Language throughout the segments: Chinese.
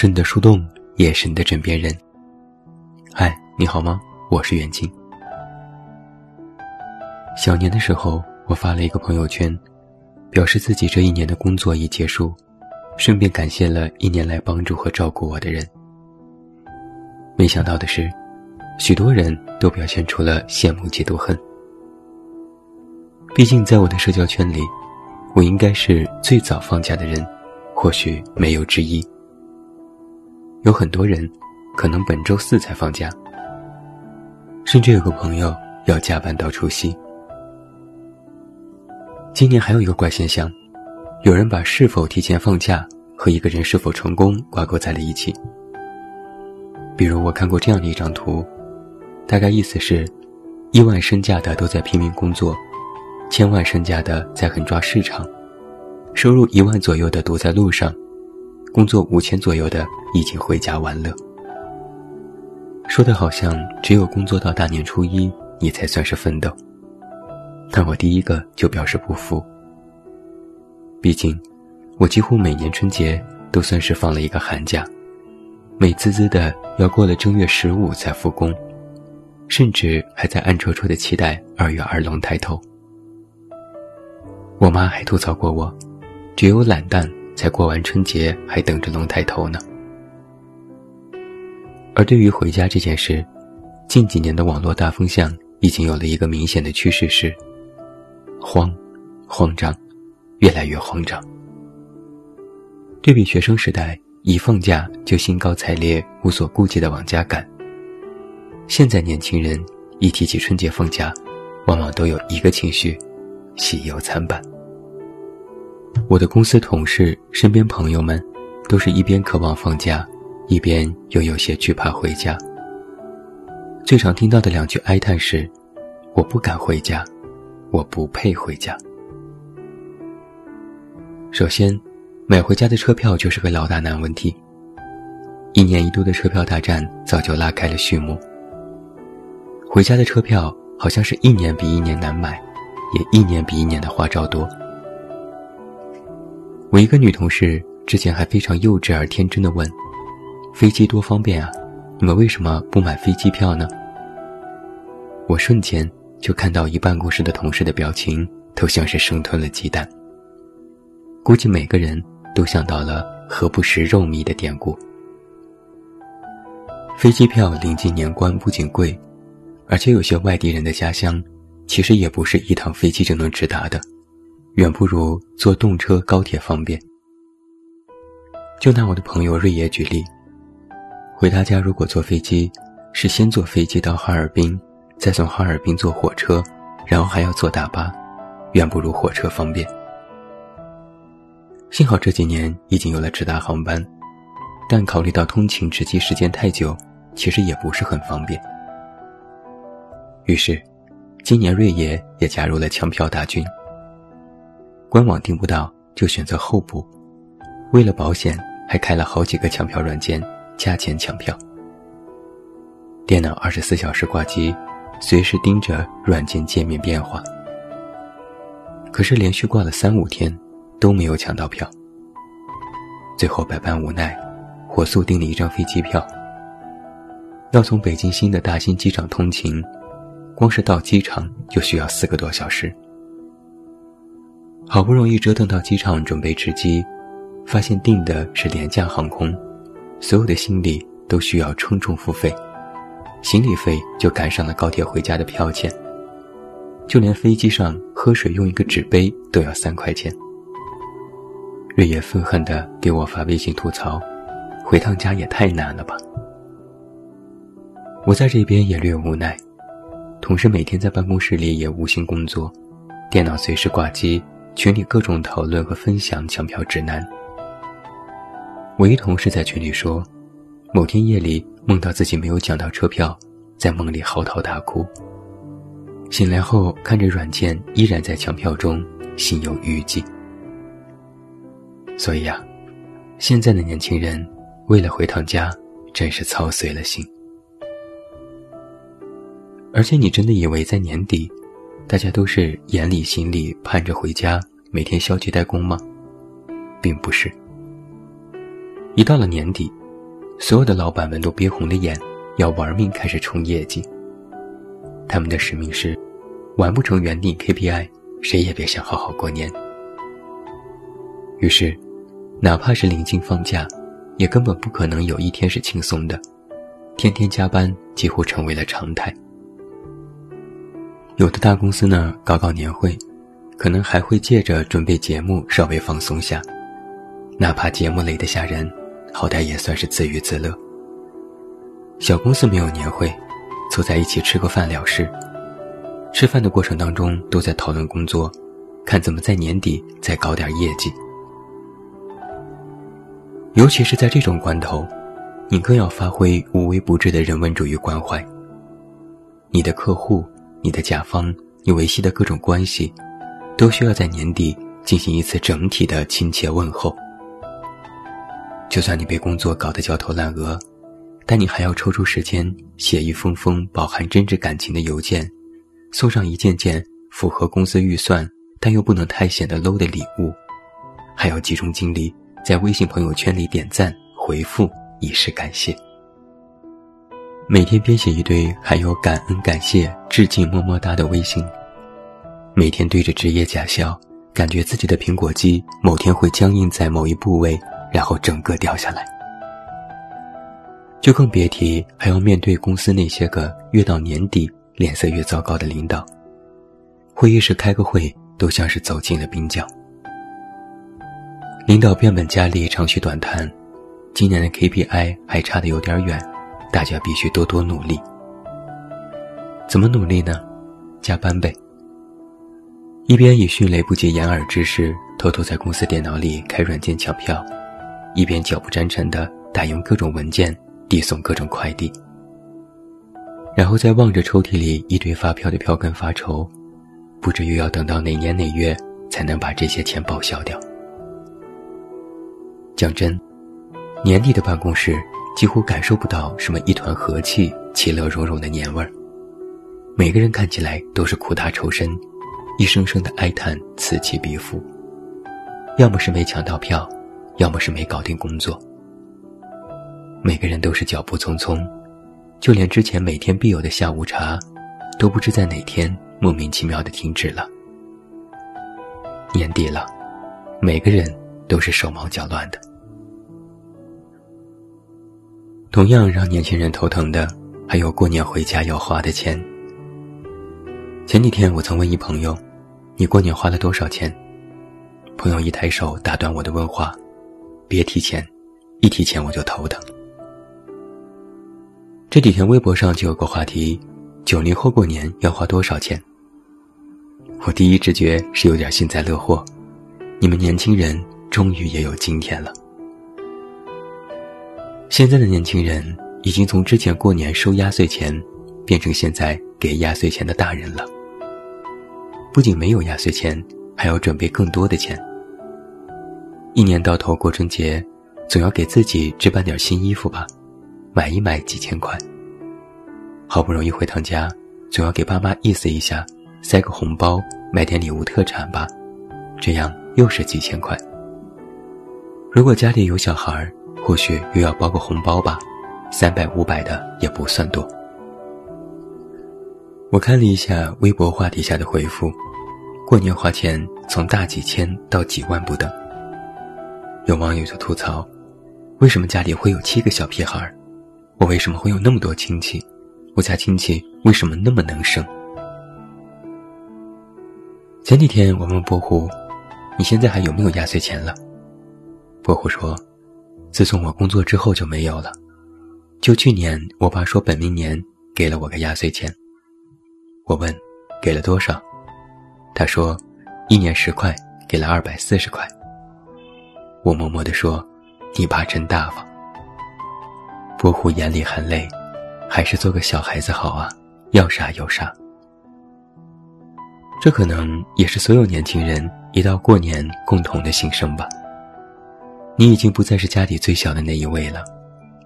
是你的树洞，也是你的枕边人。嗨，你好吗？我是袁静。小年的时候，我发了一个朋友圈，表示自己这一年的工作已结束，顺便感谢了一年来帮助和照顾我的人。没想到的是，许多人都表现出了羡慕、嫉妒、恨。毕竟，在我的社交圈里，我应该是最早放假的人，或许没有之一。有很多人，可能本周四才放假，甚至有个朋友要加班到除夕。今年还有一个怪现象，有人把是否提前放假和一个人是否成功挂钩在了一起。比如，我看过这样的一张图，大概意思是：亿万身价的都在拼命工作。千万身价的在狠抓市场，收入一万左右的堵在路上，工作五千左右的已经回家玩乐。说的好像只有工作到大年初一你才算是奋斗，但我第一个就表示不服。毕竟，我几乎每年春节都算是放了一个寒假，美滋滋的要过了正月十五才复工，甚至还在暗戳戳的期待二月二龙抬头。我妈还吐槽过我，只有懒蛋才过完春节还等着龙抬头呢。而对于回家这件事，近几年的网络大风向已经有了一个明显的趋势是：慌、慌张，越来越慌张。对比学生时代一放假就兴高采烈、无所顾忌的往家赶，现在年轻人一提起春节放假，往往都有一个情绪。喜忧参半。我的公司同事、身边朋友们，都是一边渴望放假，一边又有些惧怕回家。最常听到的两句哀叹是：“我不敢回家，我不配回家。”首先，买回家的车票就是个老大难问题。一年一度的车票大战早就拉开了序幕。回家的车票好像是一年比一年难买。也一年比一年的花招多。我一个女同事之前还非常幼稚而天真的问：“飞机多方便啊，你们为什么不买飞机票呢？”我瞬间就看到一办公室的同事的表情都像是生吞了鸡蛋。估计每个人都想到了“何不食肉糜”的典故。飞机票临近年关不仅贵，而且有些外地人的家乡。其实也不是一趟飞机就能直达的，远不如坐动车、高铁方便。就拿我的朋友瑞爷举例，回他家如果坐飞机，是先坐飞机到哈尔滨，再从哈尔滨坐火车，然后还要坐大巴，远不如火车方便。幸好这几年已经有了直达航班，但考虑到通勤直机时间太久，其实也不是很方便。于是。今年瑞爷也加入了抢票大军，官网订不到就选择候补，为了保险还开了好几个抢票软件，加钱抢票。电脑二十四小时挂机，随时盯着软件界面变化。可是连续挂了三五天，都没有抢到票。最后百般无奈，火速订了一张飞机票，要从北京新的大兴机场通勤。光是到机场就需要四个多小时，好不容易折腾到机场准备值机，发现订的是廉价航空，所有的行李都需要称重付费，行李费就赶上了高铁回家的票钱，就连飞机上喝水用一个纸杯都要三块钱。瑞爷愤恨地给我发微信吐槽：“回趟家也太难了吧！”我在这边也略无奈。同事每天在办公室里也无心工作，电脑随时挂机，群里各种讨论和分享抢票指南。我一同事在群里说，某天夜里梦到自己没有抢到车票，在梦里嚎啕大哭。醒来后看着软件依然在抢票中，心有余悸。所以啊，现在的年轻人为了回趟家，真是操碎了心。而且你真的以为在年底，大家都是眼里心里盼着回家，每天消极怠工吗？并不是。一到了年底，所有的老板们都憋红了眼，要玩命开始冲业绩。他们的使命是，完不成原定 KPI，谁也别想好好过年。于是，哪怕是临近放假，也根本不可能有一天是轻松的，天天加班几乎成为了常态。有的大公司呢，搞搞年会，可能还会借着准备节目稍微放松下，哪怕节目累得吓人。好歹也算是自娱自乐。小公司没有年会，凑在一起吃个饭了事。吃饭的过程当中都在讨论工作，看怎么在年底再搞点业绩。尤其是在这种关头，你更要发挥无微不至的人文主义关怀。你的客户、你的甲方、你维系的各种关系，都需要在年底进行一次整体的亲切问候。就算你被工作搞得焦头烂额，但你还要抽出时间写一封封饱含真挚感情的邮件，送上一件件符合公司预算但又不能太显得 low 的礼物，还要集中精力在微信朋友圈里点赞回复以示感谢。每天编写一堆含有感恩、感谢、致敬、么么哒的微信，每天对着职业假笑，感觉自己的苹果肌某天会僵硬在某一部位。然后整个掉下来，就更别提还要面对公司那些个越到年底脸色越糟糕的领导。会议室开个会都像是走进了冰窖。领导变本加厉，长吁短叹，今年的 KPI 还差得有点远，大家必须多多努力。怎么努力呢？加班呗。一边以迅雷不及掩耳之势偷偷在公司电脑里开软件抢票。一边脚不沾尘地打印各种文件，递送各种快递，然后再望着抽屉里一堆发票的票根发愁，不知又要等到哪年哪月才能把这些钱报销掉。讲真，年底的办公室几乎感受不到什么一团和气、其乐融融的年味儿，每个人看起来都是苦大仇深，一声声的哀叹此起彼伏，要么是没抢到票。要么是没搞定工作，每个人都是脚步匆匆，就连之前每天必有的下午茶，都不知在哪天莫名其妙的停止了。年底了，每个人都是手忙脚乱的。同样让年轻人头疼的，还有过年回家要花的钱。前几天我曾问一朋友：“你过年花了多少钱？”朋友一抬手打断我的问话。别提钱，一提钱我就头疼。这几天微博上就有个话题：九零后过年要花多少钱？我第一直觉是有点幸灾乐祸，你们年轻人终于也有今天了。现在的年轻人已经从之前过年收压岁钱，变成现在给压岁钱的大人了。不仅没有压岁钱，还要准备更多的钱。一年到头过春节，总要给自己置办点新衣服吧，买一买几千块。好不容易回趟家，总要给爸妈意思一下，塞个红包，买点礼物特产吧，这样又是几千块。如果家里有小孩儿，或许又要包个红包吧，三百五百的也不算多。我看了一下微博话题下的回复，过年花钱从大几千到几万不等。有网友就吐槽：“为什么家里会有七个小屁孩？我为什么会有那么多亲戚？我家亲戚为什么那么能生？”前几天我问伯虎：“你现在还有没有压岁钱了？”伯虎说：“自从我工作之后就没有了。就去年我爸说本命年给了我个压岁钱。我问：给了多少？他说：一年十块，给了二百四十块。”我默默地说：“你爸真大方。”伯虎眼里含泪，还是做个小孩子好啊，要啥有啥。这可能也是所有年轻人一到过年共同的心声吧。你已经不再是家里最小的那一位了，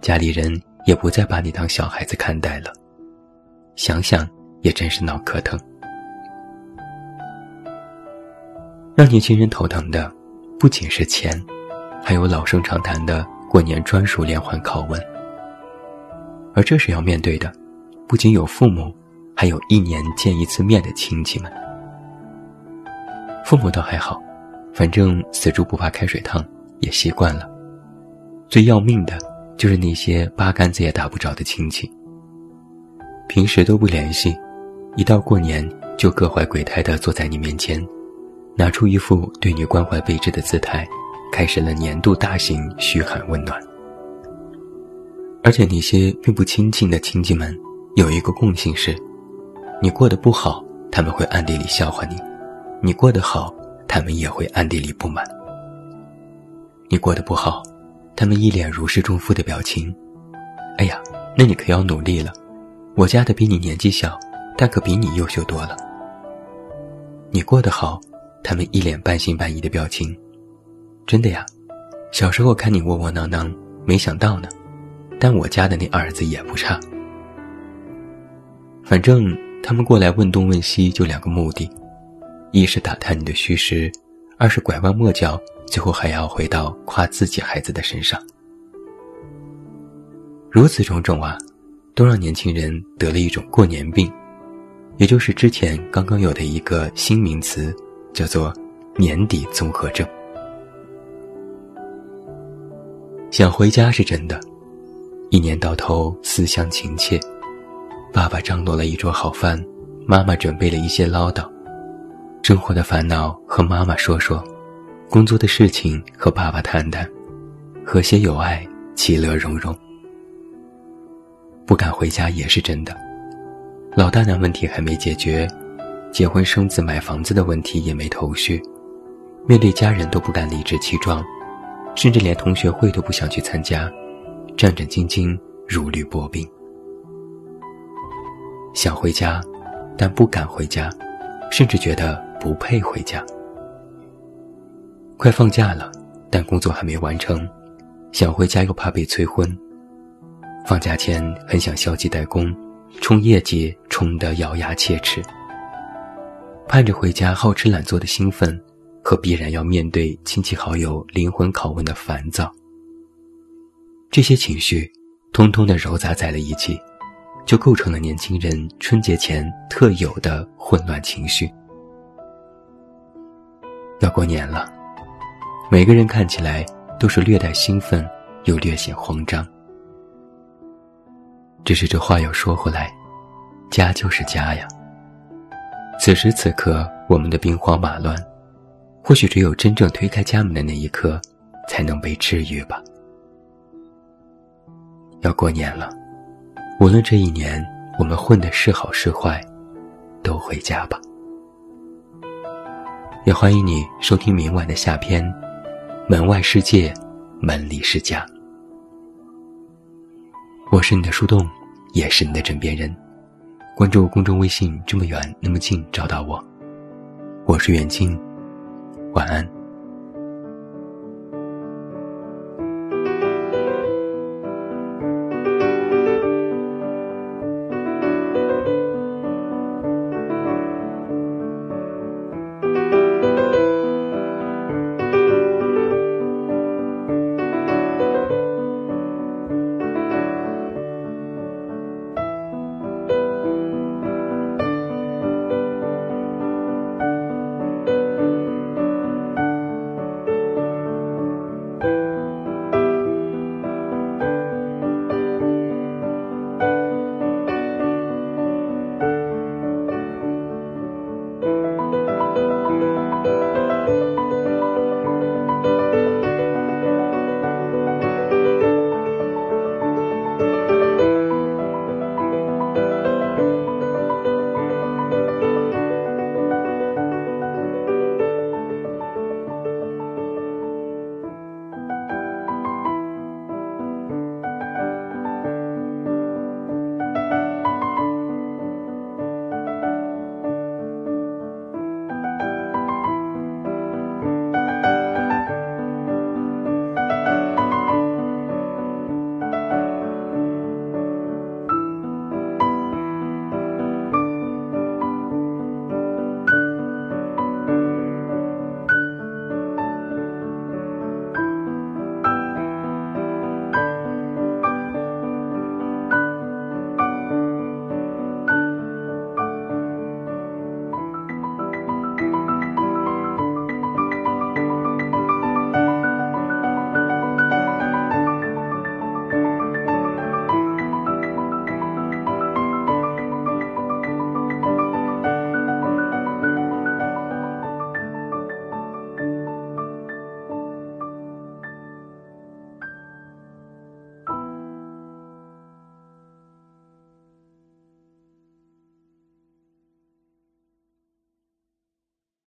家里人也不再把你当小孩子看待了。想想也真是脑壳疼。让年轻人头疼的，不仅是钱。还有老生常谈的过年专属连环拷问：而这时要面对的，不仅有父母，还有一年见一次面的亲戚们。父母倒还好，反正死猪不怕开水烫，也习惯了。最要命的，就是那些八竿子也打不着的亲戚。平时都不联系，一到过年就各怀鬼胎地坐在你面前，拿出一副对你关怀备至的姿态，开始了年度大型嘘寒问暖。而且那些并不亲近的亲戚们，有一个共性是：你过得不好，他们会暗地里笑话你。你过得好，他们也会暗地里不满。你过得不好，他们一脸如释重负的表情。哎呀，那你可要努力了。我家的比你年纪小，但可比你优秀多了。你过得好，他们一脸半信半疑的表情。真的呀，小时候看你窝窝囊囊，没想到呢。但我家的那儿子也不差。反正他们过来问东问西，就两个目的。一是打探你的虚实，二是拐弯抹角，最后还要回到夸自己孩子的身上。如此种种啊，都让年轻人得了一种过年病，也就是之前刚刚有的一个新名词，叫做年底综合症。想回家是真的，一年到头思乡情切，爸爸张罗了一桌好饭，妈妈准备了一些唠叨。生活的烦恼和妈妈说说，工作的事情和爸爸谈谈，和谐有爱，其乐融融。不敢回家也是真的，老大娘问题还没解决，结婚生子买房子的问题也没头绪，面对家人都不敢理直气壮，甚至连同学会都不想去参加，战战兢兢，如履薄冰。想回家，但不敢回家，甚至觉得。不配回家。快放假了，但工作还没完成，想回家又怕被催婚。放假前很想消极怠工，冲业绩冲得咬牙切齿。盼着回家好吃懒做的兴奋，和必然要面对亲戚好友灵魂拷问的烦躁。这些情绪，通通的糅杂在了一起，就构成了年轻人春节前特有的混乱情绪。要过年了，每个人看起来都是略带兴奋，又略显慌张。只是这话又说回来，家就是家呀。此时此刻，我们的兵荒马乱，或许只有真正推开家门的那一刻，才能被治愈吧。要过年了，无论这一年我们混的是好是坏，都回家吧。也欢迎你收听明晚的下篇，《门外世界，门里是家》。我是你的树洞，也是你的枕边人。关注公众微信，这么远那么近，找到我。我是远近，晚安。